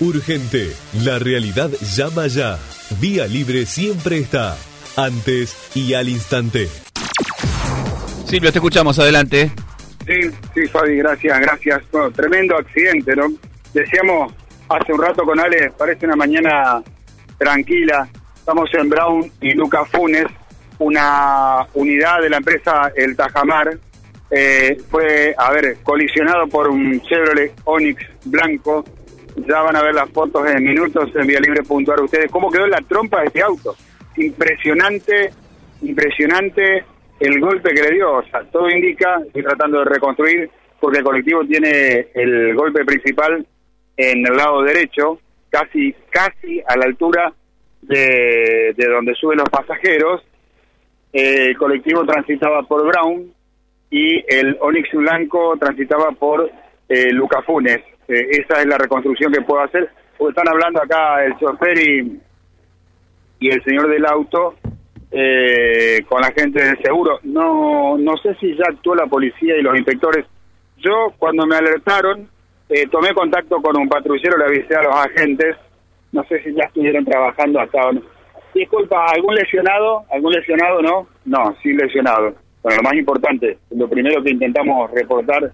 Urgente. La realidad llama ya. Vía Libre siempre está. Antes y al instante. Silvio, te escuchamos, adelante. Sí, sí, Fabi, gracias, gracias. Bueno, tremendo accidente, ¿no? Decíamos hace un rato con Ale, parece una mañana tranquila. Estamos en Brown y Lucas Funes, una unidad de la empresa El Tajamar. Eh, fue, a ver, colisionado por un Chevrolet Onix blanco. Ya van a ver las fotos en minutos en Vía Libre puntuar ustedes. ¿Cómo quedó la trompa de este auto? Impresionante, impresionante el golpe que le dio. O sea, todo indica, estoy tratando de reconstruir, porque el colectivo tiene el golpe principal en el lado derecho, casi, casi a la altura de, de donde suben los pasajeros. El colectivo transitaba por Brown y el Onix Blanco transitaba por eh, Luca Funes. Eh, esa es la reconstrucción que puedo hacer, porque están hablando acá el chofer y, el señor del auto eh, con la gente del seguro. No, no sé si ya actuó la policía y los inspectores. Yo, cuando me alertaron, eh, tomé contacto con un patrullero, le avisé a los agentes. No sé si ya estuvieron trabajando hasta no. Disculpa, ¿algún lesionado? ¿Algún lesionado no? No, sí lesionado. Bueno, lo más importante, lo primero que intentamos reportar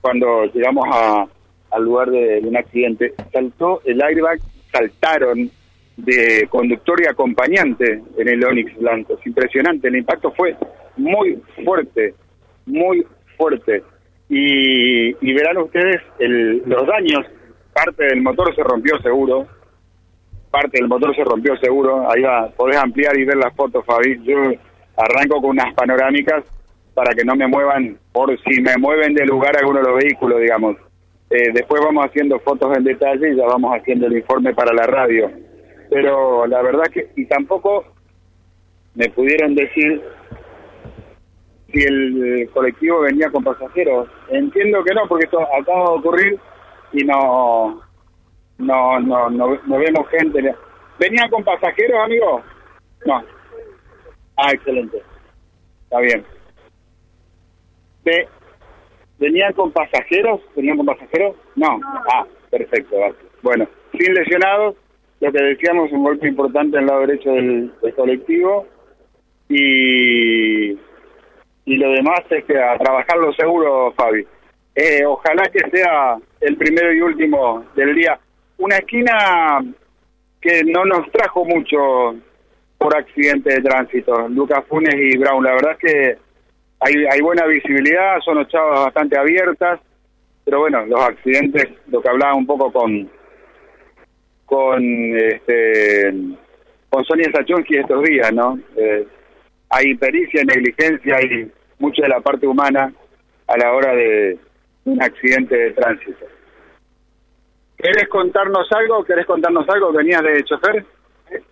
cuando llegamos a, al lugar de, un accidente, saltó el airbag, saltaron de conductor y acompañante en el Onix blanco. Es impresionante, el impacto fue muy fuerte, muy fuerte. Y, y verán ustedes el, los daños, parte del motor se rompió seguro, parte del motor se rompió seguro, ahí va, podés ampliar y ver las fotos, Fabi. Yo arranco con unas panorámicas para que no me muevan, por si me mueven de lugar alguno de los vehículos, digamos. Eh, después vamos haciendo fotos en detalle y ya vamos haciendo el informe para la radio pero la verdad que y tampoco me pudieron decir si el colectivo venía con pasajeros. Entiendo que no, porque esto acaba de ocurrir y no no no no, no vemos gente. ¿Venían con pasajeros, amigo? No. Ah, excelente. Está bien. Ve, ¿Venían con pasajeros? ¿Venían con pasajeros? No. Ah, perfecto. Bueno, sin lesionados, lo que decíamos, un golpe importante en el lado derecho del, del colectivo y, y lo demás es que a trabajar lo seguro, Fabi. Eh, ojalá que sea el primero y último del día. Una esquina que no nos trajo mucho por accidente de tránsito, Lucas Funes y Brown. La verdad es que hay, hay buena visibilidad, son ochavas bastante abiertas, pero bueno, los accidentes, lo que hablaba un poco con con este con Sonia Sachunski estos días, ¿no? Eh, hay pericia, negligencia, hay mucha de la parte humana a la hora de un accidente de tránsito. ¿Querés contarnos algo? ¿Querés contarnos algo? ¿Venías de chofer?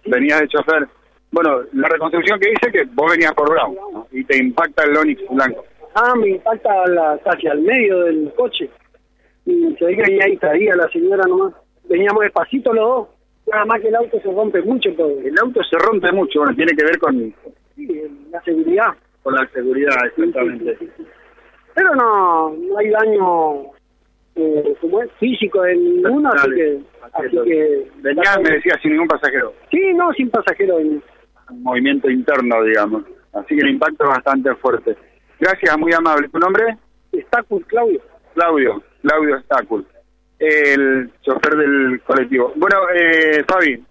¿Venías de chofer? Bueno, la reconstrucción que hice que vos venías por Brown. Y te impacta el Onix blanco. Ah, me impacta la, casi al medio del coche. Y se ve que venía ahí traía la señora nomás. Veníamos despacito los dos. Nada más que el auto se rompe mucho todo. El auto se rompe mucho, bueno, tiene que ver con, Sí, la seguridad. con la seguridad, exactamente. Sí, sí, sí. Pero no, no hay daño eh, como es, físico en ninguno, así que... Así que Venías, me decía, sin ningún pasajero. Sí, no, sin pasajero. venía. Un movimiento interno, digamos. Así que el impacto es bastante fuerte. Gracias, muy amable. ¿Tu nombre? Con Claudio. Claudio, Claudio Stacul, el chofer del colectivo. Bueno, eh, Fabi,